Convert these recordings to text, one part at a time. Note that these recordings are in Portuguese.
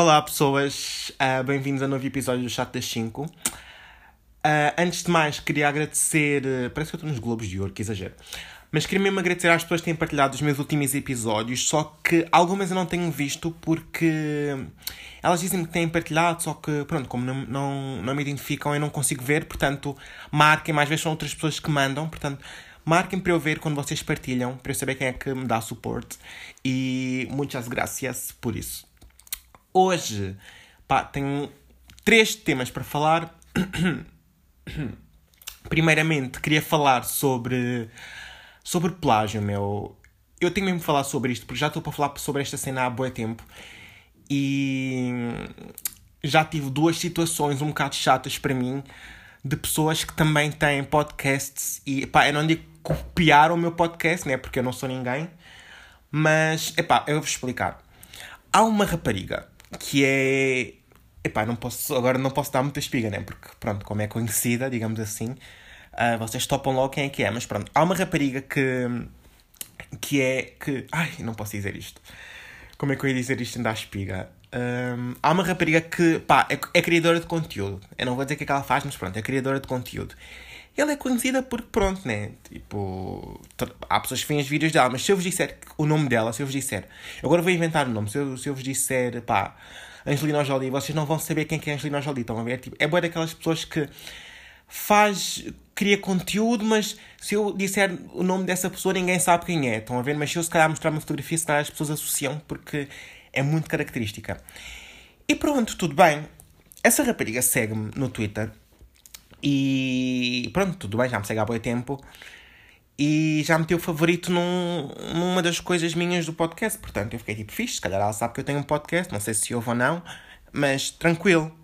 Olá pessoas, uh, bem-vindos a novo episódio do Chat das 5. Uh, antes de mais, queria agradecer. Uh, parece que eu estou nos Globos de Ouro, que exagero. Mas queria mesmo agradecer às pessoas que têm partilhado os meus últimos episódios, só que algumas eu não tenho visto porque elas dizem que têm partilhado, só que, pronto, como não, não, não me identificam, eu não consigo ver, portanto, marquem, mais vezes são outras pessoas que mandam, portanto, marquem para eu ver quando vocês partilham, para eu saber quem é que me dá suporte. E muitas graças por isso. Hoje, pá, tenho três temas para falar. Primeiramente, queria falar sobre, sobre plágio, meu. Eu tenho mesmo que falar sobre isto, porque já estou para falar sobre esta cena há bom tempo. E já tive duas situações um bocado chatas para mim de pessoas que também têm podcasts e pá, eu não digo copiar o meu podcast, né? Porque eu não sou ninguém. Mas, epá, eu vou explicar. Há uma rapariga que é. Epá, não posso, agora não posso dar muita espiga, né? Porque, pronto, como é conhecida, digamos assim, uh, vocês topam logo quem é que é. Mas pronto, há uma rapariga que. que é. que. Ai, não posso dizer isto. Como é que eu ia dizer isto sem dar espiga? Um, há uma rapariga que, pá, é, é, criadora de conteúdo. Eu não vou dizer o que é que ela faz, mas pronto, é criadora de conteúdo. Ela é conhecida porque, pronto, né? Tipo, há pessoas que veem os vídeos dela, mas se eu vos disser o nome dela, se eu vos disser, agora vou inventar o nome, se eu, se eu vos disser, pá, Angelina Jolie, vocês não vão saber quem é Angelina Jolie, estão a ver? Tipo, é boa daquelas pessoas que faz, cria conteúdo, mas se eu disser o nome dessa pessoa, ninguém sabe quem é, estão a ver? Mas se eu se calhar mostrar uma fotografia, se calhar as pessoas associam, porque é muito característica. E pronto, tudo bem. Essa rapariga segue-me no Twitter e pronto, tudo bem, já me segue há bom tempo. E já meteu favorito num, numa das coisas minhas do podcast. Portanto, eu fiquei tipo fixe. Se calhar ela sabe que eu tenho um podcast. Não sei se ouve ou não. Mas tranquilo.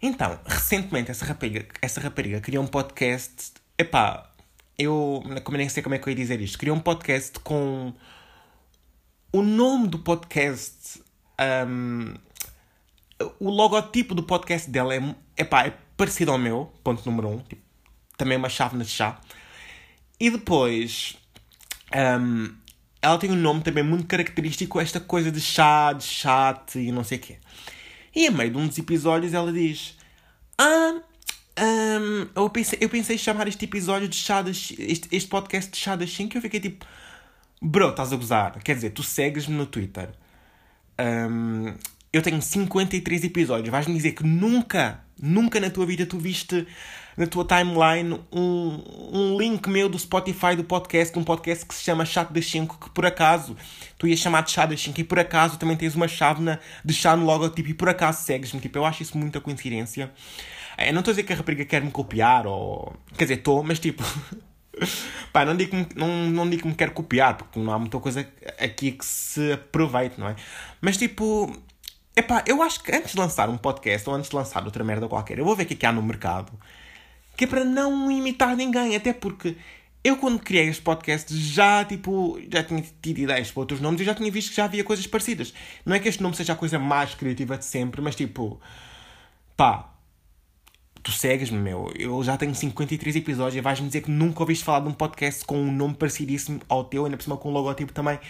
Então, recentemente, essa rapariga, essa rapariga criou um podcast. Epá, eu como nem sei como é que eu ia dizer isto. Criou um podcast com. O nome do podcast. Um, o logotipo do podcast dela é, é parecido ao meu, ponto número um. Tipo, também uma chávena de chá. E depois, um, ela tem um nome também muito característico, esta coisa de chá, de chat e não sei o quê. E a meio de um dos episódios ela diz: Ah, um, eu, pensei, eu pensei chamar este episódio de chá das, este, este podcast de chá das 5 e eu fiquei tipo: Bro, estás a gozar. Quer dizer, tu segues-me no Twitter. Um, eu tenho 53 episódios. Vais-me dizer que nunca, nunca na tua vida tu viste na tua timeline um, um link meu do Spotify do podcast, um podcast que se chama Chato das 5, que por acaso tu ias chamar de Chá das 5 e por acaso também tens uma chávena de chá no logotipo e por acaso segues-me. Tipo, eu acho isso muita coincidência. Eu não estou a dizer que a rapariga quer me copiar ou. Quer dizer, estou, mas tipo. Pá, não digo, que, não, não digo que me quer copiar, porque não há muita coisa aqui que se aproveite, não é? Mas tipo, Epá, eu acho que antes de lançar um podcast ou antes de lançar outra merda qualquer, eu vou ver o que é que há no mercado. Que é para não imitar ninguém. Até porque eu, quando criei este podcast, já, tipo, já tinha tido ideias para outros nomes e já tinha visto que já havia coisas parecidas. Não é que este nome seja a coisa mais criativa de sempre, mas tipo, pá, tu segues-me, meu. Eu já tenho 53 episódios e vais-me dizer que nunca ouviste falar de um podcast com um nome parecidíssimo ao teu, ainda por cima com um logotipo também,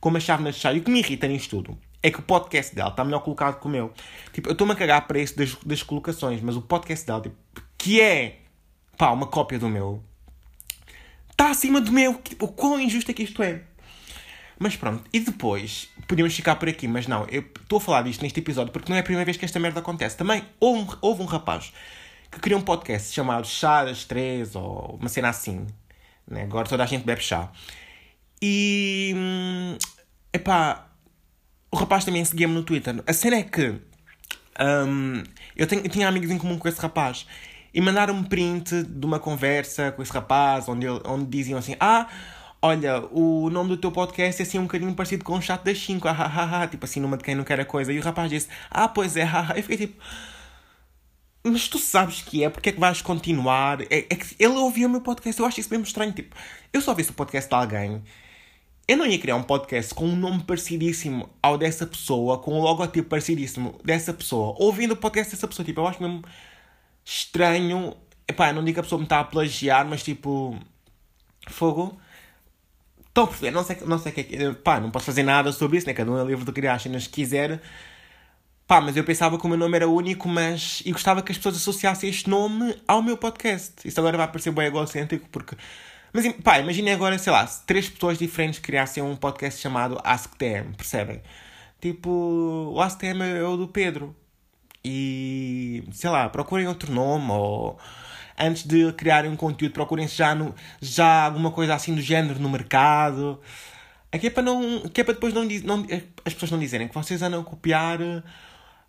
com uma chave na chá. E o que me irrita nisto tudo é que o podcast dela está melhor colocado que o meu. Tipo, eu estou-me a cagar para isso das, das colocações, mas o podcast dela, tipo, que é, pá, uma cópia do meu, está acima do meu. Tipo, o quão injusto é que isto é. Mas pronto, e depois, podíamos ficar por aqui, mas não, eu estou a falar disto neste episódio porque não é a primeira vez que esta merda acontece. Também houve um, houve um rapaz que criou um podcast chamado Chá das Três, ou uma cena assim. Né? Agora toda a gente bebe chá. E. Hum, epá, o rapaz também seguia-me no Twitter. A cena é que um, eu, tenho, eu tinha amigos em comum com esse rapaz e mandaram-me print de uma conversa com esse rapaz onde, ele, onde diziam assim: Ah, olha, o nome do teu podcast é assim um bocadinho parecido com o chat das 5, ah, ah, ah, tipo assim, numa de quem não quer a coisa. E o rapaz disse: Ah, pois é, ah, Eu fiquei tipo. Mas tu sabes que é, porque é que vais continuar? É, é que ele ouvia o meu podcast, eu acho isso mesmo estranho. Tipo, eu só vi o podcast de alguém eu não ia criar um podcast com um nome parecidíssimo ao dessa pessoa, com um logotipo parecidíssimo dessa pessoa, ouvindo o podcast dessa pessoa. Tipo, eu acho mesmo estranho. Epá, não digo que a pessoa me está a plagiar, mas tipo. Fogo. Estão a perceber? Não sei, não sei que é. Pá, não posso fazer nada sobre isso, né? Cada um é livre de criar as cenas que quiser. Pá, mas eu pensava que o meu nome era único, mas. E gostava que as pessoas associassem este nome ao meu podcast. Isso agora vai parecer bem egocêntrico, porque. Mas, pá, imaginem agora, sei lá, se três pessoas diferentes criassem um podcast chamado AskTM, percebem? Tipo, o AskTM é o do Pedro. E. sei lá, procurem outro nome, ou. Antes de criarem um conteúdo, procurem já, no, já alguma coisa assim do género no mercado. Aqui é para não. Que é para depois não, não, as pessoas não dizerem que vocês andam a copiar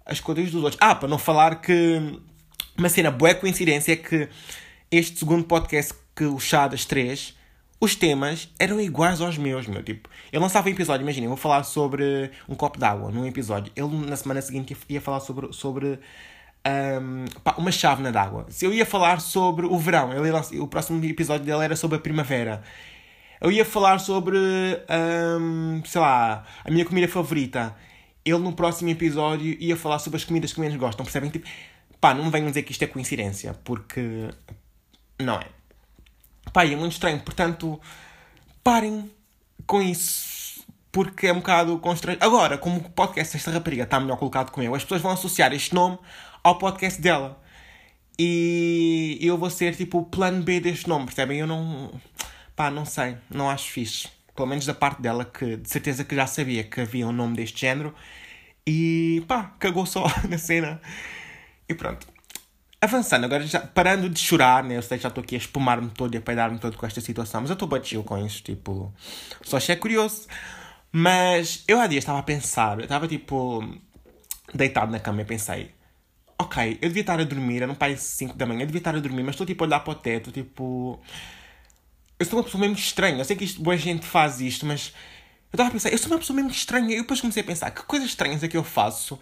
as coisas dos outros. Ah, para não falar que uma cena boa coincidência é que este segundo podcast que o Chá das três, os temas eram iguais aos meus, meu. Tipo, eu lançava um episódio, imaginem, vou falar sobre um copo d'água num episódio. Ele na semana seguinte ia falar sobre, sobre um, pá, uma chávena d'água. Se eu ia falar sobre o verão, ele o próximo episódio dele era sobre a primavera. Eu ia falar sobre, um, sei lá, a minha comida favorita ele no próximo episódio ia falar sobre as comidas que menos gostam, percebem? Tipo, pá, não me venham dizer que isto é coincidência, porque não é. Pá, é muito estranho, portanto, parem com isso, porque é um bocado constrangido. Agora, como o podcast Esta Rapariga está melhor colocado que o meu, as pessoas vão associar este nome ao podcast dela. E eu vou ser tipo o plano B deste nome, percebem? Eu não. pá, não sei, não acho fixe pelo menos da parte dela, que de certeza que já sabia que havia um nome deste género, e pá, cagou só na cena. E pronto. Avançando, agora já parando de chorar, né? Eu sei que já estou aqui a espumar-me todo e a peidar-me todo com esta situação, mas eu estou batido com isso, tipo, só achei curioso. Mas eu há dias estava a pensar, eu estava tipo deitado na cama e pensei, ok, eu devia estar a dormir, era um pai 5 da manhã, eu devia estar a dormir, mas estou tipo a olhar para o teto, tipo eu sou uma pessoa mesmo estranha. Eu sei que isto, boa gente faz isto, mas eu estava a pensar, eu sou uma pessoa mesmo estranha. E depois comecei a pensar, que coisas estranhas é que eu faço?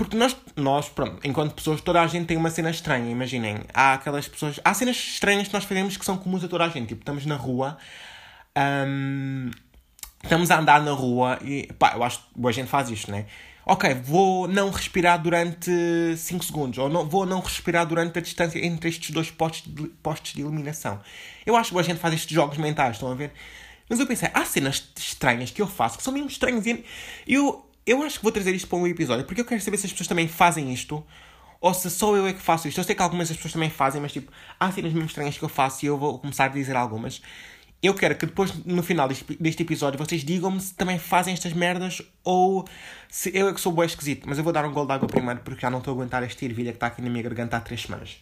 Porque nós, nós, pronto, enquanto pessoas, toda a gente tem uma cena estranha. Imaginem, há aquelas pessoas. Há cenas estranhas que nós fazemos que são comuns a toda a gente. Tipo, estamos na rua. Um, estamos a andar na rua e. pá, eu acho que boa gente faz isto, né? ok, vou não respirar durante 5 segundos, ou não, vou não respirar durante a distância entre estes dois postos de, postos de eliminação. Eu acho que a gente faz estes jogos mentais, estão a ver? Mas eu pensei, há cenas estranhas que eu faço que são mesmo estranhas. E eu, eu acho que vou trazer isto para um episódio, porque eu quero saber se as pessoas também fazem isto, ou se só eu é que faço isto. Eu sei que algumas das pessoas também fazem, mas tipo, há cenas mesmo estranhas que eu faço e eu vou começar a dizer algumas. Eu quero que depois, no final deste, deste episódio, vocês digam-me se também fazem estas merdas ou se eu é que sou bem esquisito. Mas eu vou dar um gol de água primeiro porque já não estou a aguentar esta ervilha que está aqui na minha garganta há três semanas.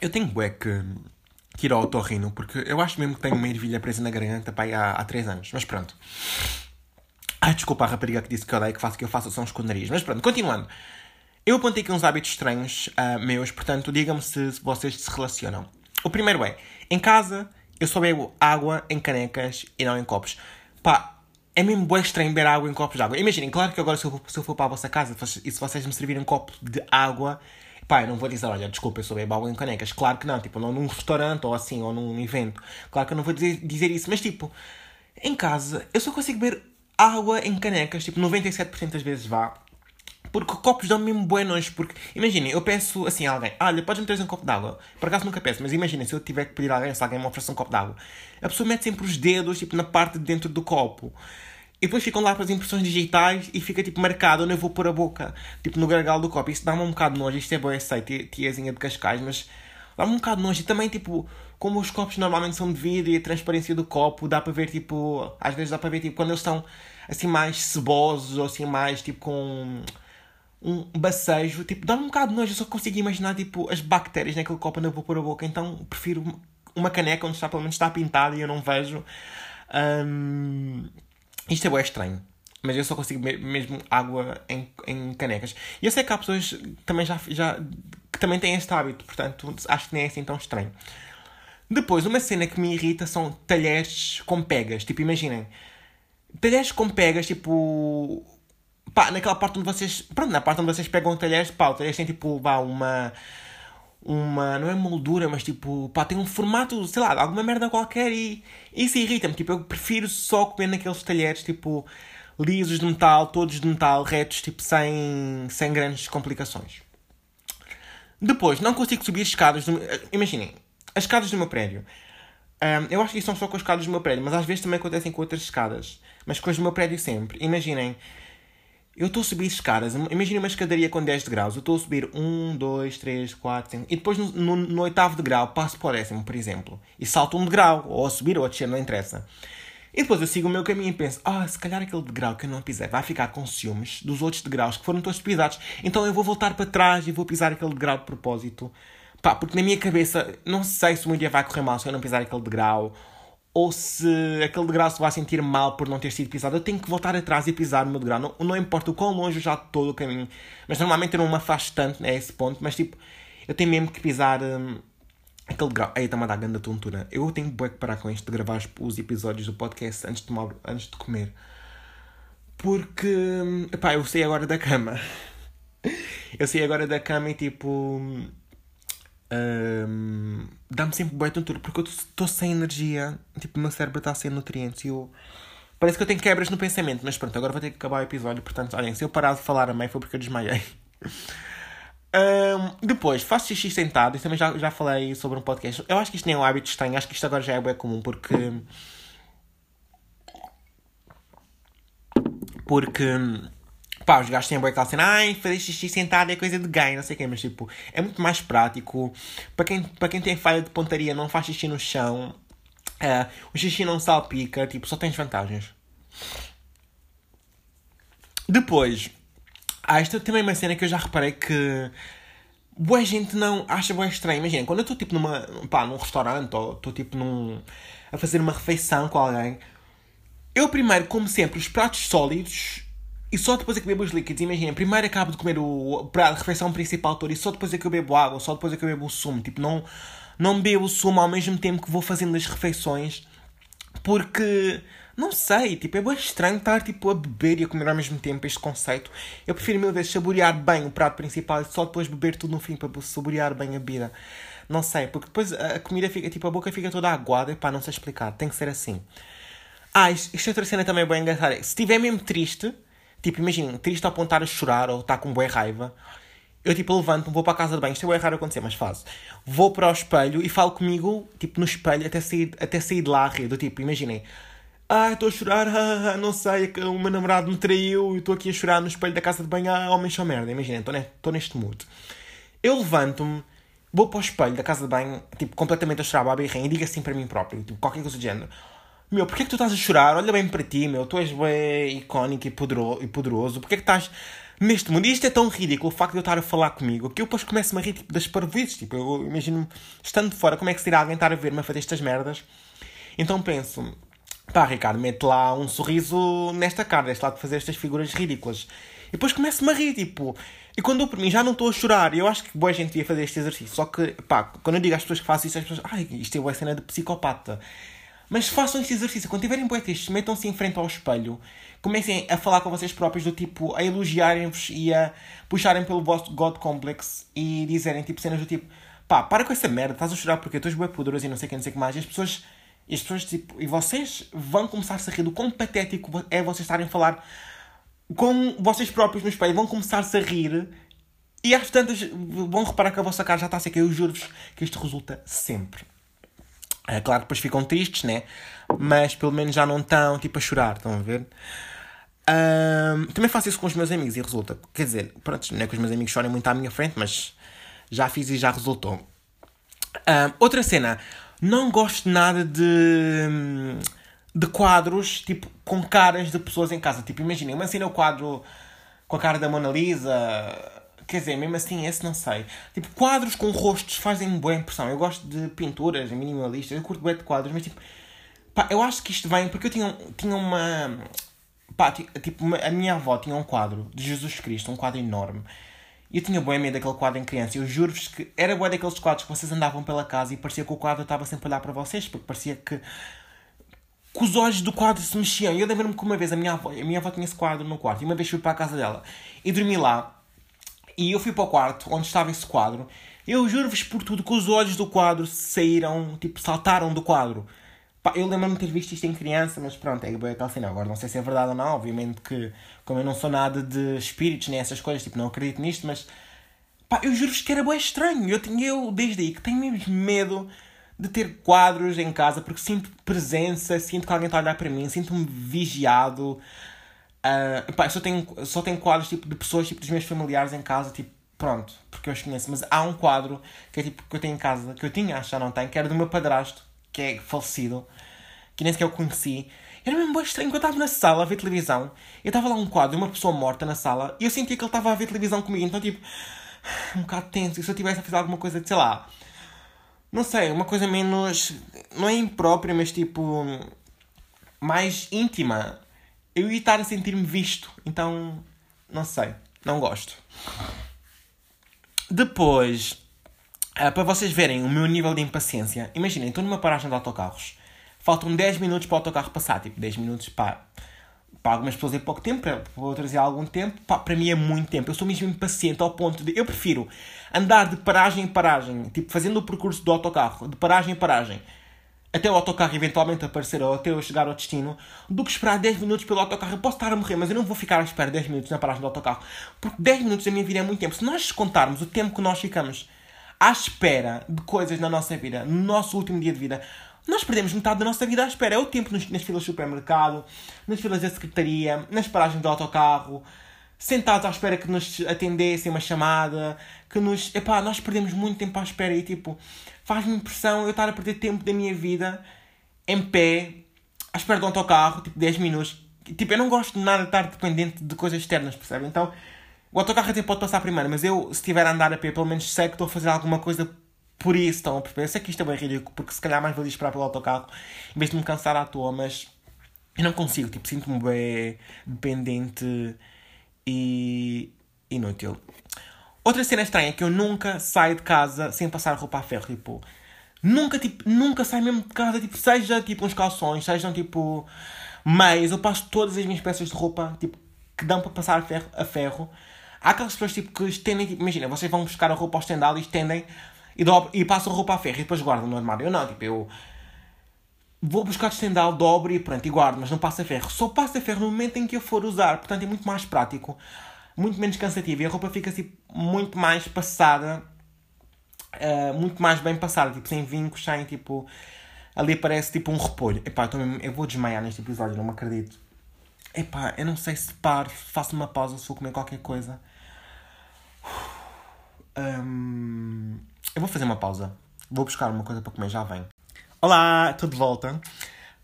Eu tenho bué que, que ir ao porque eu acho mesmo que tenho uma ervilha presa na garganta pá, há, há três anos. Mas pronto. Ai, desculpa a rapariga que disse que eu odeio que faço que eu faço são esconderias. Mas pronto, continuando. Eu apontei aqui uns hábitos estranhos uh, meus, portanto, digam-me se, vocês se relacionam. O primeiro é, em casa, eu só bebo água em canecas e não em copos. Pá, é mesmo bem estranho beber água em copos de água. Imaginem, claro que agora se eu, se eu for para a vossa casa e se vocês me servirem um copo de água, eu não vou dizer, olha, desculpa, eu bebo água em canecas. Claro que não, tipo, não num restaurante ou assim, ou num evento. Claro que eu não vou dizer, dizer isso, mas tipo, em casa, eu só consigo beber água em canecas, tipo, 97% das vezes vá. Porque copos dão mesmo buenos. Porque, imaginem, eu peço assim a alguém: olha, podes-me trazer um copo d'água. Por acaso nunca peço, mas imaginem, se eu tiver que pedir a alguém, se alguém me oferece um copo d'água, a pessoa mete sempre os dedos tipo, na parte de dentro do copo. E depois ficam lá para as impressões digitais e fica tipo marcado onde eu vou pôr a boca, tipo no gargalo do copo. Isso dá-me um bocado de nojo. Isto é bom, eu sei, tiazinha de Cascais, mas dá-me um bocado de nojo. E também, tipo, como os copos normalmente são de vidro e a transparência do copo, dá para ver, tipo, às vezes dá para ver, tipo, quando eles estão assim mais cebosos ou assim mais, tipo, com um bacejo, tipo, dá-me um bocado de nojo, eu só consigo imaginar, tipo, as bactérias naquele copo onde eu vou pôr a boca, então prefiro uma caneca onde está, pelo menos está pintada e eu não vejo. Um, isto é bem estranho. Mas eu só consigo mesmo água em, em canecas. E eu sei que há pessoas que também já, já que também têm este hábito, portanto acho que nem é assim tão estranho. Depois, uma cena que me irrita são talheres com pegas. Tipo, imaginem, talheres com pegas, tipo, pá, naquela parte onde vocês. Pronto, na parte onde vocês pegam talheres, pá, o talheres tem tipo, vá, uma. Uma. Não é moldura, mas tipo, pá, tem um formato, sei lá, alguma merda qualquer e. Isso irrita-me. Tipo, eu prefiro só comer naqueles talheres, tipo, lisos de metal, todos de metal, retos, tipo, sem, sem grandes complicações. Depois, não consigo subir as escadas. Do... Imaginem, as escadas do meu prédio. Um, eu acho que isso não só com as escadas do meu prédio, mas às vezes também acontecem com outras escadas. Mas com as do meu prédio sempre. Imaginem, eu estou a subir escadas. Imaginem uma escadaria com 10 graus. Eu estou a subir 1, 2, 3, 4, 5. E depois no, no, no oitavo degrau passo para o décimo, por exemplo. E salto um degrau. Ou a subir ou a descer, não interessa. E depois eu sigo o meu caminho e penso, ah, se calhar aquele degrau que eu não pisei vai ficar com ciúmes dos outros degraus que foram todos pisados. Então eu vou voltar para trás e vou pisar aquele degrau de propósito. Pá, porque na minha cabeça, não sei se um dia vai correr mal se eu não pisar aquele degrau. Ou se aquele degrau se vai sentir mal por não ter sido pisado. Eu tenho que voltar atrás e pisar o meu degrau. Não, não importa o quão longe eu já estou do caminho. Mas normalmente eu não me afasto tanto a né, esse ponto. Mas tipo, eu tenho mesmo que pisar... Hum, Aquele grau. Aí está-me a dar grande tontura. Eu tenho que parar com isto de gravar os episódios do podcast antes de, tomar, antes de comer. Porque. Epá, eu saí agora da cama. eu saí agora da cama e tipo. Um, Dá-me sempre boa tontura porque eu estou sem energia. Tipo, o meu cérebro está sem nutrientes e eu. Parece que eu tenho quebras no pensamento, mas pronto, agora vou ter que acabar o episódio. Portanto, olhem, se eu parar de falar a mãe foi porque eu desmaiei. Um, depois, faço xixi sentado. e também já, já falei sobre um podcast. Eu acho que isto nem é um hábito estranho. Acho que isto agora já é bem comum porque... Porque... Pá, os gajos têm boa aquela cena. Ai, fazer xixi sentado é coisa de gay, não sei o quê. Mas, tipo, é muito mais prático. Para quem, para quem tem falha de pontaria, não faz xixi no chão. Uh, o xixi não salpica. Tipo, só tens vantagens. Depois... Ah, isto também uma cena que eu já reparei que boa gente não acha bem estranho. Imagina, quando eu estou tipo numa, pá, num restaurante ou estou tipo num, a fazer uma refeição com alguém, eu primeiro como sempre os pratos sólidos e só depois é que bebo os líquidos. Imagina, primeiro acabo de comer o a refeição principal toda e só depois é que eu bebo água, só depois é que eu bebo o sumo. Tipo, não, não bebo o sumo ao mesmo tempo que vou fazendo as refeições porque não sei, tipo, é bem estranho estar tipo, a beber e a comer ao mesmo tempo este conceito. Eu prefiro mil vezes saborear bem o prato principal e só depois beber tudo no fim para saborear bem a bebida. Não sei, porque depois a comida fica, tipo, a boca fica toda aguada e pá, não sei explicar, tem que ser assim. Ah, isto é outra cena também bem engraçada. Se estiver mesmo triste, tipo, imagina, triste ao apontar a chorar ou está com boa raiva, eu tipo levanto-me, vou para a casa de banho, isto é raro acontecer, mas faço. Vou para o espelho e falo comigo, tipo, no espelho, até sair, até sair de lá a rir. Do tipo, imaginem, ah, estou a chorar, ah, ah, não sei, é o meu namorado me traiu e estou aqui a chorar no espelho da casa de banho, ah, homem só merda, imagina, estou neste mood. Eu levanto-me, vou para o espelho da casa de banho, tipo, completamente a chorar, babirrinha, e digo assim para mim próprio, tipo, qualquer coisa do género. Meu, porquê é que tu estás a chorar? Olha bem para ti, meu, tu és bem icónico e poderoso, e poderoso. porquê é que estás neste mundo? E isto é tão ridículo, o facto de eu estar a falar comigo, que eu depois começo-me a rir tipo, das parvoices, tipo, eu imagino estando fora, como é que seria alguém estar a ver-me a fazer estas merdas? Então penso, Pá, Ricardo, mete lá um sorriso nesta cara, deste lado de fazer estas figuras ridículas. E depois começo-me a rir, tipo. E quando eu por mim já não estou a chorar, eu acho que boa gente ia fazer este exercício. Só que, pá, quando eu digo às pessoas que faço isso, as pessoas, ai, isto é boa cena de psicopata. Mas façam este exercício. Quando tiverem tristes, metam-se em frente ao espelho, comecem a falar com vocês próprios, do tipo, a elogiarem-vos e a puxarem pelo vosso God Complex e dizerem, tipo, cenas do tipo, pá, para com essa merda, estás a chorar porque tu és bem poderoso e não sei o que, não sei o que mais. E as pessoas e as pessoas, tipo, e vocês vão começar -se a rir do quão patético é vocês estarem a falar com vocês próprios no espelho. Vão começar-se a rir e às tantas vão reparar que a vossa cara já está a seca. Eu juro-vos que isto resulta sempre. É claro que depois ficam tristes, né? Mas pelo menos já não estão, tipo, a chorar. Estão a ver? Um, também faço isso com os meus amigos e resulta. Quer dizer, pronto, não é que os meus amigos chorem muito à minha frente, mas já fiz e já resultou. Um, outra cena. Não gosto nada de, de quadros tipo com caras de pessoas em casa. Tipo, imaginem, uma cena o quadro com a cara da Mona Lisa. Quer dizer, mesmo assim, esse não sei. Tipo, quadros com rostos fazem-me boa impressão. Eu gosto de pinturas minimalistas, eu curto bem de quadros, mas tipo, pá, eu acho que isto vem porque eu tinha, tinha uma. Pá, tipo, uma, a minha avó tinha um quadro de Jesus Cristo, um quadro enorme. E eu tinha bem medo daquele quadro em criança. Eu juro-vos que era bem daqueles quadros que vocês andavam pela casa e parecia que o quadro estava sempre a olhar para vocês, porque parecia que, que os olhos do quadro se mexiam. Eu lembro-me que uma vez a minha avó, a minha avó tinha esse quadro no quarto, e uma vez fui para a casa dela e dormi lá. E eu fui para o quarto onde estava esse quadro. Eu juro-vos por tudo que os olhos do quadro saíram, tipo, saltaram do quadro. Pá, eu lembro-me de ter visto isto em criança, mas pronto, é bem aquela cena. Agora não sei se é verdade ou não, obviamente que, como eu não sou nada de espíritos nem essas coisas, tipo, não acredito nisto, mas pá, eu juro-vos que era bem estranho. Eu, tinha, eu desde aí que tenho mesmo medo de ter quadros em casa porque sinto presença, sinto que alguém está a olhar para mim, sinto-me vigiado. Uh, epá, só, tenho, só tenho quadros tipo, de pessoas, tipo, dos meus familiares em casa, tipo, pronto, porque eu os conheço. Mas há um quadro que é tipo que eu tenho em casa, que eu tinha, acho que já não tenho, que era do meu padrasto, que é falecido, que nem sequer eu conheci. Era mesmo bem estranho, eu estava na sala a ver televisão, eu estava lá um quadro de uma pessoa morta na sala, e eu sentia que ele estava a ver televisão comigo, então tipo, um bocado tenso, e se eu tivesse a fazer alguma coisa, sei lá, não sei, uma coisa menos, não é imprópria, mas tipo, mais íntima, eu ia estar a sentir-me visto. Então, não sei, não gosto. Depois, uh, para vocês verem o meu nível de impaciência, imaginem, estou numa paragem de autocarros. Faltam 10 minutos para o autocarro passar. Tipo, 10 minutos para, para algumas pessoas é pouco tempo, para, para outras é algum tempo. Pá, para mim é muito tempo. Eu sou mesmo impaciente ao ponto de. Eu prefiro andar de paragem em paragem, tipo, fazendo o percurso do autocarro, de paragem em paragem até o autocarro eventualmente aparecer ou até eu chegar ao destino, do que esperar 10 minutos pelo autocarro. Eu posso estar a morrer, mas eu não vou ficar à espera 10 minutos na paragem do autocarro. Porque 10 minutos da minha vida é muito tempo. Se nós contarmos o tempo que nós ficamos à espera de coisas na nossa vida, no nosso último dia de vida, nós perdemos metade da nossa vida à espera. É o tempo nas, nas filas do supermercado, nas filas da secretaria, nas paragens do autocarro, sentados à espera que nos atendessem uma chamada, que nos. Epá, nós perdemos muito tempo à espera e tipo faz-me impressão eu estar a perder tempo da minha vida em pé, à espera de um autocarro, tipo 10 minutos. Tipo, eu não gosto de nada de estar dependente de coisas externas, percebe? Então, o autocarro até pode passar primeiro, mas eu, se estiver a andar a pé, pelo menos sei que estou a fazer alguma coisa por isso, estão a perceber? Eu sei que isto é bem ridículo, porque se calhar mais valia esperar pelo autocarro, em vez de me cansar à toa, mas eu não consigo, tipo, sinto-me bem dependente e inútil. Outra cena estranha é que eu nunca saio de casa sem passar roupa a ferro, tipo. Nunca, tipo, nunca saio mesmo de casa, tipo, seja tipo uns calções, sejam tipo meias, eu passo todas as minhas peças de roupa, tipo, que dão para passar a ferro. A ferro. Há aquelas pessoas tipo, que estendem, tipo, imagina, vocês vão buscar a roupa ao estendal e estendem e, dobro, e passam a roupa a ferro e depois guardam no armário. Eu não, tipo, eu vou buscar estendal, dobro e pronto, e guardo, mas não passo a ferro. Só passo a ferro no momento em que eu for usar, portanto é muito mais prático muito menos cansativa e a roupa fica assim, muito mais passada, uh, muito mais bem passada, tipo, sem vincos, sem tipo. Ali parece tipo um repolho. Epá, eu, mesmo, eu vou desmaiar neste episódio, não me acredito. Epá, eu não sei se paro, faço uma pausa se vou comer qualquer coisa. Um, eu vou fazer uma pausa. Vou buscar uma coisa para comer, já vem. Olá, estou de volta.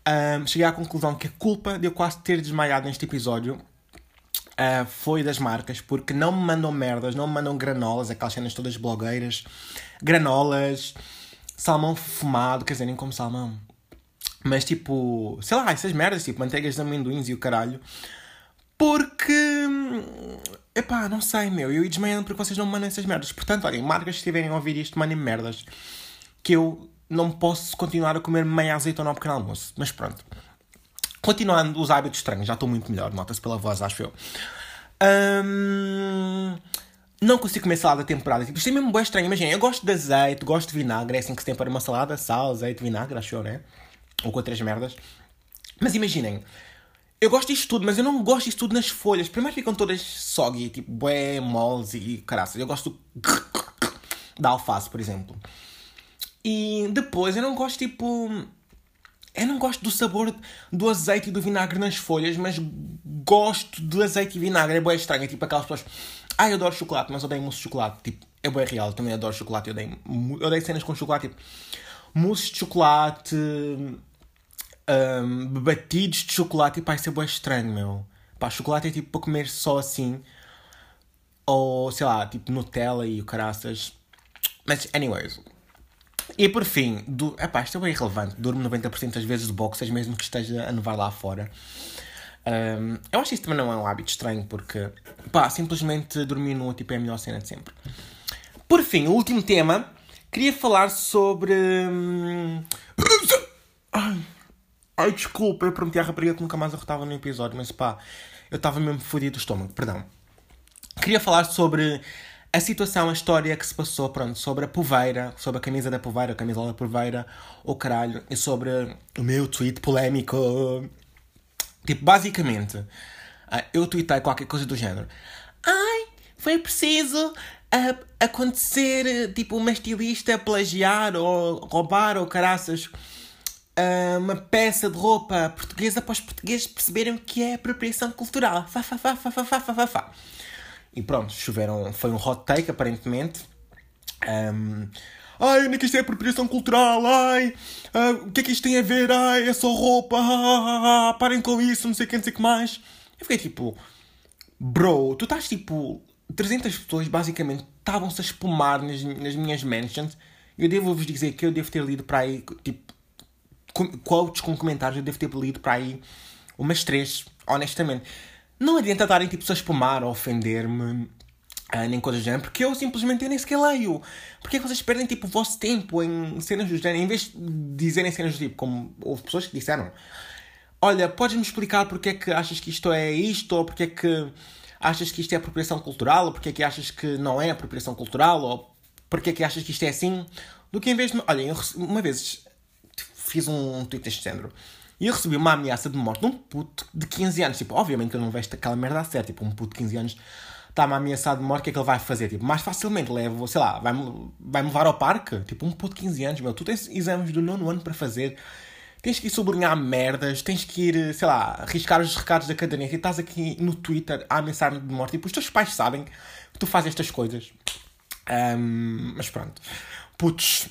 Um, cheguei à conclusão que a culpa de eu quase ter desmaiado neste episódio uh, foi das marcas, porque não me mandam merdas, não me mandam granolas, aquelas cenas todas blogueiras, granolas, salmão fumado, quer dizer, nem como salmão. Mas tipo, sei lá, essas merdas, tipo manteigas de amendoins e o caralho. Porque. Epá, não sei, meu. Eu ia desmaiando porque vocês não me mandam essas merdas. Portanto, olhem, marcas que estiverem a ouvir isto, mandem merdas. Que eu não posso continuar a comer meia azeitona ao pequeno almoço. Mas pronto. Continuando os hábitos estranhos, já estou muito melhor, nota-se pela voz, acho eu. Um, não consigo comer salada temperada. Tipo, isto é mesmo bem estranho. Imagina, eu gosto de azeite, gosto de vinagre. É assim que se tempera uma salada, sal, azeite, vinagre, acho eu, né? Ou com outras merdas. Mas imaginem, eu gosto disto tudo, mas eu não gosto disto tudo nas folhas. Primeiro ficam todas soggy, tipo, bué, moles e caraças. Eu gosto da alface, por exemplo. E depois eu não gosto, tipo eu não gosto do sabor do azeite e do vinagre nas folhas, mas gosto do azeite e vinagre. É bem estranho. É tipo aquelas pessoas. Ah, eu adoro chocolate, mas odeio mousse de chocolate. Tipo, é bem real. Eu também adoro chocolate. Eu odeio, eu odeio cenas com chocolate. Tipo, mousse de chocolate. Um, batidos de chocolate. E pá, isso é bem estranho, meu. Pá, chocolate é tipo para comer só assim. Ou sei lá, tipo Nutella e o caraças. Mas, anyways. E por fim, do... Epá, isto é bem irrelevante. Durmo 90% das vezes de boxers, mesmo que esteja a nevar lá fora. Um, eu acho que isso também não é um hábito estranho, porque, pá, simplesmente dormir no tipo é a melhor cena de sempre. Por fim, o último tema, queria falar sobre. Hum, ai, ai, desculpa, eu prometi à rapariga que nunca mais arrotava no episódio, mas pá, eu estava mesmo fodido do estômago, perdão. Queria falar sobre a situação, a história que se passou, pronto, sobre a poveira, sobre a camisa da poveira, a camisola da poveira, o caralho, e sobre o meu tweet polémico. Tipo, basicamente, ah, eu tweetei qualquer coisa do género. Ai, foi preciso a acontecer, tipo, uma estilista plagiar ou roubar ou caraças uma peça de roupa portuguesa para os portugueses perceberem que é apropriação cultural. Fá, fá, fá, fá, fá, fá, fá, fá. E pronto, choveram, foi um hot take aparentemente. Um, ai, é que isto é apropriação cultural? Ai, uh, o que é que isto tem a ver? Ai, é só roupa, ah, ah, ah, parem com isso, não sei o que, não sei o que mais. Eu fiquei tipo, bro, tu estás tipo, 300 pessoas basicamente estavam-se a espumar nas, nas minhas mentions. Eu devo-vos dizer que eu devo ter lido para aí, tipo, quotes com comentários, eu devo ter lido para aí umas três, honestamente. Não adianta estarem tipo a espumar ou ofender-me, uh, nem coisas do género, porque eu simplesmente nem sequer leio. Porque é que vocês perdem tipo o vosso tempo em cenas do género, em vez de dizerem cenas do tipo, como houve pessoas que disseram: Olha, podes-me explicar porque é que achas que isto é isto, ou porque é que achas que isto é apropriação cultural, ou porque é que achas que não é apropriação cultural, ou porque é que achas que isto é assim, do que em vez de. Olhem, uma vez fiz um tweet deste género. E eu recebi uma ameaça de morte de um puto de 15 anos. Tipo, obviamente que eu não vejo aquela merda a sério. Tipo, um puto de 15 anos está-me ameaçado de morte, o que é que ele vai fazer? Tipo, mais facilmente levo, sei lá, vai-me vai levar ao parque. Tipo, um puto de 15 anos, meu. Tu tens exames do nono ano para fazer. Tens que ir sublinhar merdas, tens que ir, sei lá, arriscar os recados da caderneta e estás aqui no Twitter a ameaçar-me de morte. Tipo, os teus pais sabem que tu fazes estas coisas. Um, mas pronto. Putos,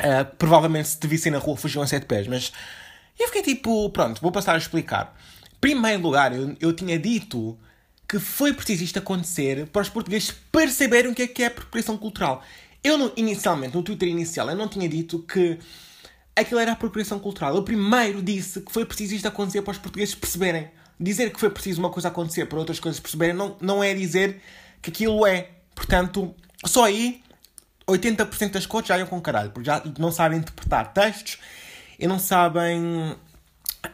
Uh, provavelmente se te vissem na rua fugiam a sete pés, mas eu fiquei tipo, pronto, vou passar a explicar. Primeiro lugar, eu, eu tinha dito que foi preciso isto acontecer para os portugueses perceberem o que é que é apropriação cultural. Eu, não, inicialmente, no Twitter inicial, eu não tinha dito que aquilo era apropriação cultural. Eu primeiro disse que foi preciso isto acontecer para os portugueses perceberem. Dizer que foi preciso uma coisa acontecer para outras coisas perceberem não, não é dizer que aquilo é. Portanto, só aí 80% das coaches já iam com caralho, porque já não sabem interpretar textos e não sabem.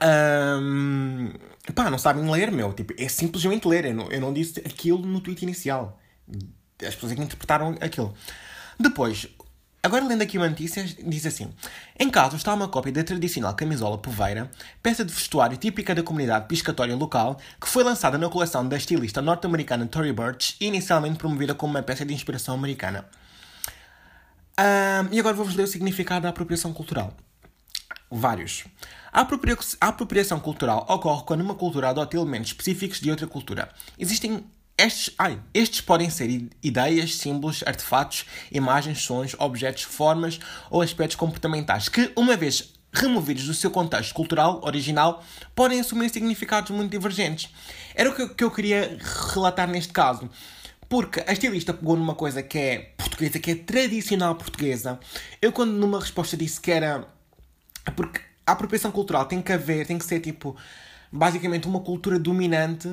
Um, pá, não sabem ler, meu. Tipo, é simplesmente ler. Eu não, eu não disse aquilo no tweet inicial. As pessoas é que interpretaram aquilo. Depois, agora lendo aqui uma notícia, diz assim: Em casa está uma cópia da tradicional camisola poveira, peça de vestuário típica da comunidade piscatória local, que foi lançada na coleção da estilista norte-americana Tory Burch e inicialmente promovida como uma peça de inspiração americana. Um, e agora vou-vos ler o significado da apropriação cultural. Vários. A, apropria a apropriação cultural ocorre quando uma cultura adota elementos específicos de outra cultura. Existem estes, ai, estes podem ser ideias, símbolos, artefatos, imagens, sons, objetos, formas ou aspectos comportamentais que, uma vez removidos do seu contexto cultural original, podem assumir significados muito divergentes. Era o que eu queria relatar neste caso. Porque a estilista pegou numa coisa que é portuguesa, que é tradicional portuguesa. Eu, quando numa resposta disse que era. Porque a apropriação cultural tem que haver, tem que ser tipo. Basicamente, uma cultura dominante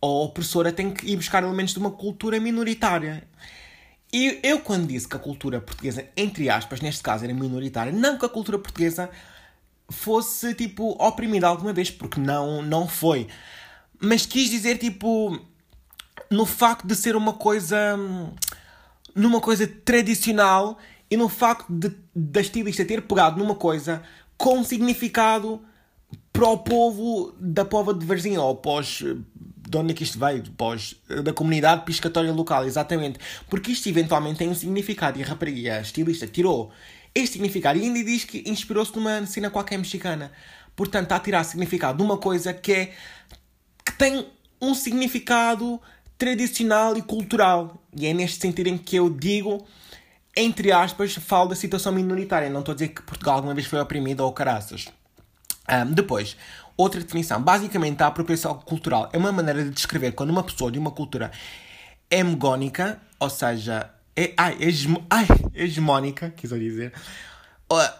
ou opressora tem que ir buscar elementos de uma cultura minoritária. E eu, quando disse que a cultura portuguesa, entre aspas, neste caso era minoritária, não que a cultura portuguesa fosse tipo oprimida alguma vez, porque não, não foi. Mas quis dizer tipo no facto de ser uma coisa. numa coisa tradicional e no facto de, da estilista ter pegado numa coisa com significado para o povo da pova de Varzim, ou pós. de onde é que isto veio? Pós, da comunidade piscatória local, exatamente. Porque isto eventualmente tem um significado e a rapariga, a estilista, tirou este significado e ainda diz que inspirou-se numa cena qualquer mexicana. Portanto, está a tirar significado de uma coisa que é. que tem um significado tradicional e cultural. E é neste sentido em que eu digo, entre aspas, falo da situação minoritária. Não estou a dizer que Portugal alguma vez foi oprimido ou caraças. Um, depois, outra definição. Basicamente, a apropriação cultural é uma maneira de descrever quando uma pessoa de uma cultura hemogónica, ou seja, é, ai, ai, hegemónica, quis dizer,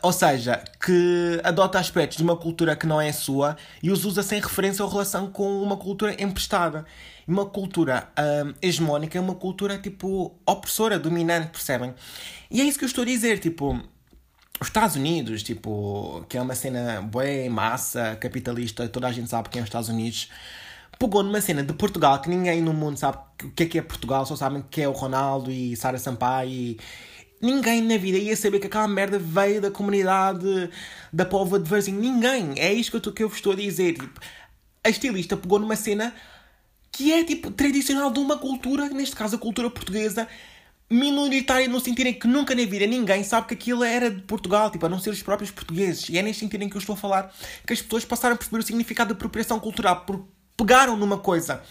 ou seja, que adota aspectos de uma cultura que não é sua e os usa sem referência ou relação com uma cultura emprestada. Uma cultura hum, hegemónica é uma cultura, tipo, opressora, dominante, percebem? E é isso que eu estou a dizer, tipo... Os Estados Unidos, tipo, que é uma cena bem massa, capitalista, toda a gente sabe quem é os Estados Unidos, pegou numa cena de Portugal que ninguém no mundo sabe o que é que é Portugal, só sabem que é o Ronaldo e Sara Sampaio e, Ninguém na vida ia saber que aquela merda veio da comunidade da pova de Varzim. Ninguém. É isto que eu, tô, que eu vos estou a dizer. Tipo, a estilista pegou numa cena que é tipo tradicional de uma cultura, neste caso a cultura portuguesa, minoritária no sentido em que nunca na vida ninguém sabe que aquilo era de Portugal, tipo, a não ser os próprios portugueses. E é neste sentido em que eu estou a falar que as pessoas passaram a perceber o significado da apropriação cultural, porque pegaram numa coisa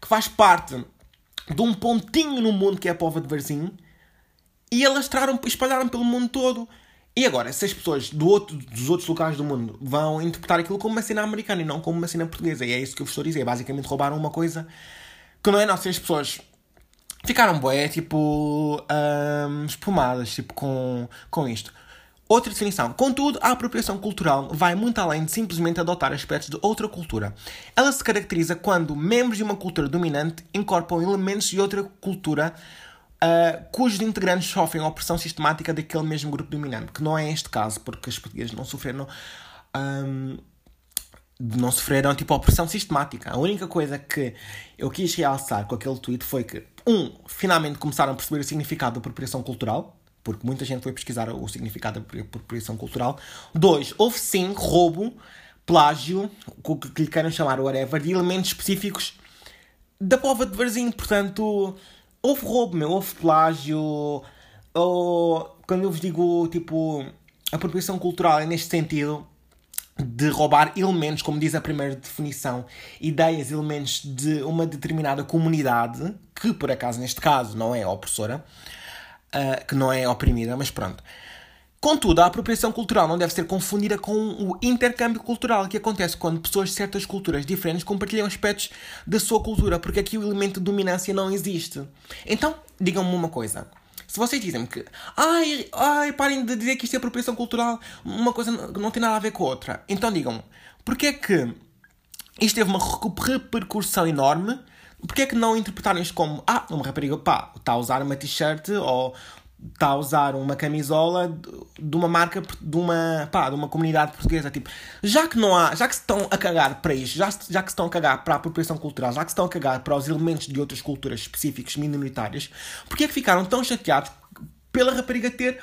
que faz parte de um pontinho no mundo que é a pova de Varzim e alastraram, espalharam pelo mundo todo. E agora, se as pessoas do outro, dos outros locais do mundo vão interpretar aquilo como uma cena americana e não como uma cena portuguesa, e é isso que eu vos estou a dizer, basicamente roubaram uma coisa que não é nossa, as pessoas ficaram boé, tipo, um, espumadas, tipo, com, com isto. Outra definição. Contudo, a apropriação cultural vai muito além de simplesmente adotar aspectos de outra cultura. Ela se caracteriza quando membros de uma cultura dominante incorporam elementos de outra cultura uh, cujos integrantes sofrem a opressão sistemática daquele mesmo grupo dominante. Que não é este caso, porque os portugueses não sofreram. Um, não sofreram tipo opressão sistemática. A única coisa que eu quis realçar com aquele tweet foi que, um, finalmente começaram a perceber o significado da apropriação cultural porque muita gente foi pesquisar o significado da apropriação cultural. Dois, houve sim roubo, plágio, o que lhe queiram chamar, whatever, de elementos específicos da pova de Varzim. Portanto, houve roubo, meu, houve plágio. Ou, quando eu vos digo, tipo, apropriação cultural é neste sentido de roubar elementos, como diz a primeira definição, ideias, elementos de uma determinada comunidade, que por acaso neste caso não é opressora, uh, que não é oprimida, mas pronto. Contudo, a apropriação cultural não deve ser confundida com o intercâmbio cultural que acontece quando pessoas de certas culturas diferentes compartilham aspectos da sua cultura, porque aqui o elemento de dominância não existe. Então, digam-me uma coisa. Se vocês dizem que, ai, ai, parem de dizer que isto é apropriação cultural, uma coisa não tem nada a ver com a outra. Então digam-me, porquê é que isto teve uma repercussão enorme Porquê é que não interpretaram isto como ah, uma rapariga, pá, está a usar uma t-shirt ou está a usar uma camisola de uma marca de uma, pá, de uma comunidade portuguesa, tipo, já que não há, já que se estão a cagar para isto, já, já que se estão a cagar para a apropriação cultural, já que se estão a cagar para os elementos de outras culturas específicas minoritárias, porquê é que ficaram tão chateados pela rapariga ter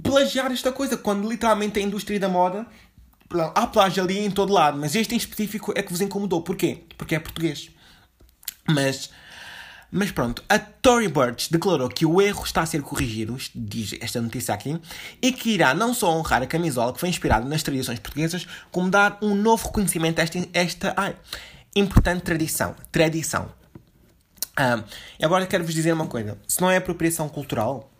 plagiado esta coisa, quando literalmente a indústria da moda há plágio ali em todo lado, mas este em específico é que vos incomodou. Porquê? Porque é português. Mas, mas pronto, a Tory Burch declarou que o erro está a ser corrigido, diz esta notícia aqui, e que irá não só honrar a camisola que foi inspirada nas tradições portuguesas, como dar um novo reconhecimento a esta, esta ai, importante tradição. Tradição. Ah, e agora quero-vos dizer uma coisa: se não é apropriação cultural,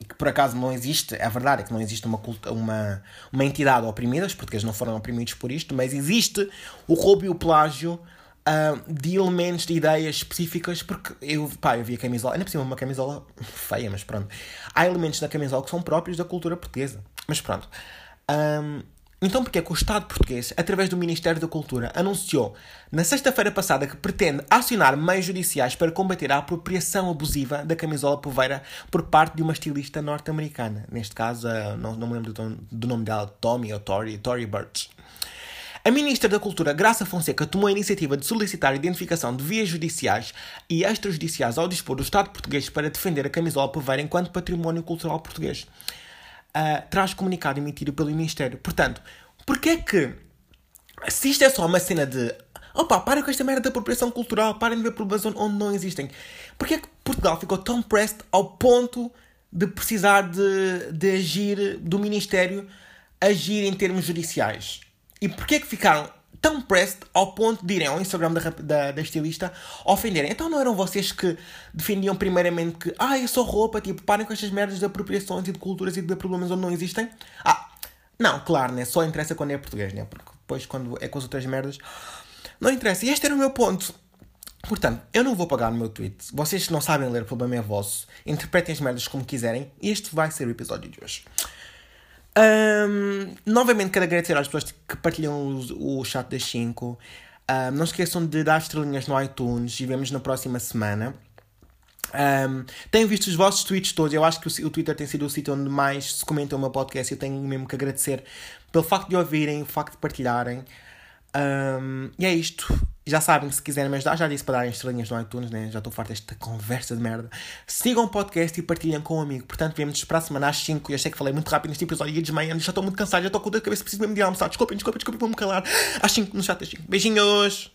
e que por acaso não existe, a verdade é que não existe uma, uma, uma entidade oprimida, os portugueses não foram oprimidos por isto, mas existe o roubo e o plágio uh, de elementos, de ideias específicas, porque eu, pá, eu vi a camisola, ainda por cima uma camisola feia, mas pronto. Há elementos na camisola que são próprios da cultura portuguesa, mas pronto. Um, então, porque é que o Estado português, através do Ministério da Cultura, anunciou na sexta-feira passada que pretende acionar meios judiciais para combater a apropriação abusiva da camisola poveira por parte de uma estilista norte-americana? Neste caso, uh, não, não me lembro do, do nome dela, Tommy ou Tori, Tori Burch. A Ministra da Cultura, Graça Fonseca, tomou a iniciativa de solicitar a identificação de vias judiciais e extrajudiciais ao dispor do Estado português para defender a camisola poveira enquanto património cultural português. Uh, traz comunicado emitido pelo Ministério. Portanto, porquê é que, se isto é só uma cena de opa, para com esta merda da apropriação cultural, parem de ver problemas onde não existem, porquê é que Portugal ficou tão pressed ao ponto de precisar de, de agir, do Ministério agir em termos judiciais? E porquê é que ficaram tão pressed ao ponto de irem ao Instagram da, da, da estilista ofenderem? Então não eram vocês que defendiam primeiramente que ah, é só roupa, tipo, parem com estas merdas de apropriações e de culturas e de problemas onde não existem? Ah, não, claro, né? Só interessa quando é português, né? Porque depois quando é com as outras merdas não interessa. E este era o meu ponto. Portanto, eu não vou pagar no meu tweet. Vocês não sabem ler, o problema é vosso. Interpretem as merdas como quiserem. Este vai ser o episódio de hoje. Um, novamente quero agradecer às pessoas que partilham o, o chat das 5. Um, não esqueçam de dar estrelinhas no iTunes e vemos na próxima semana. Um, tenho visto os vossos tweets todos. Eu acho que o, o Twitter tem sido o sítio onde mais se comenta o meu podcast. Eu tenho mesmo que agradecer pelo facto de ouvirem, o facto de partilharem. Um, e é isto. Já sabem, se quiserem me ajudar, já disse para darem estrelinhas no iTunes, né? Já estou farto desta conversa de merda. Sigam o podcast e partilhem com um amigo. Portanto, vemos para a semana às 5. Eu sei que falei muito rápido neste episódio e desmaiando. Já estou muito cansado, já estou com dor de cabeça, preciso mesmo de almoçar. Desculpem, desculpem, desculpem, vou-me calar. Às 5 no chat às 5. Beijinhos!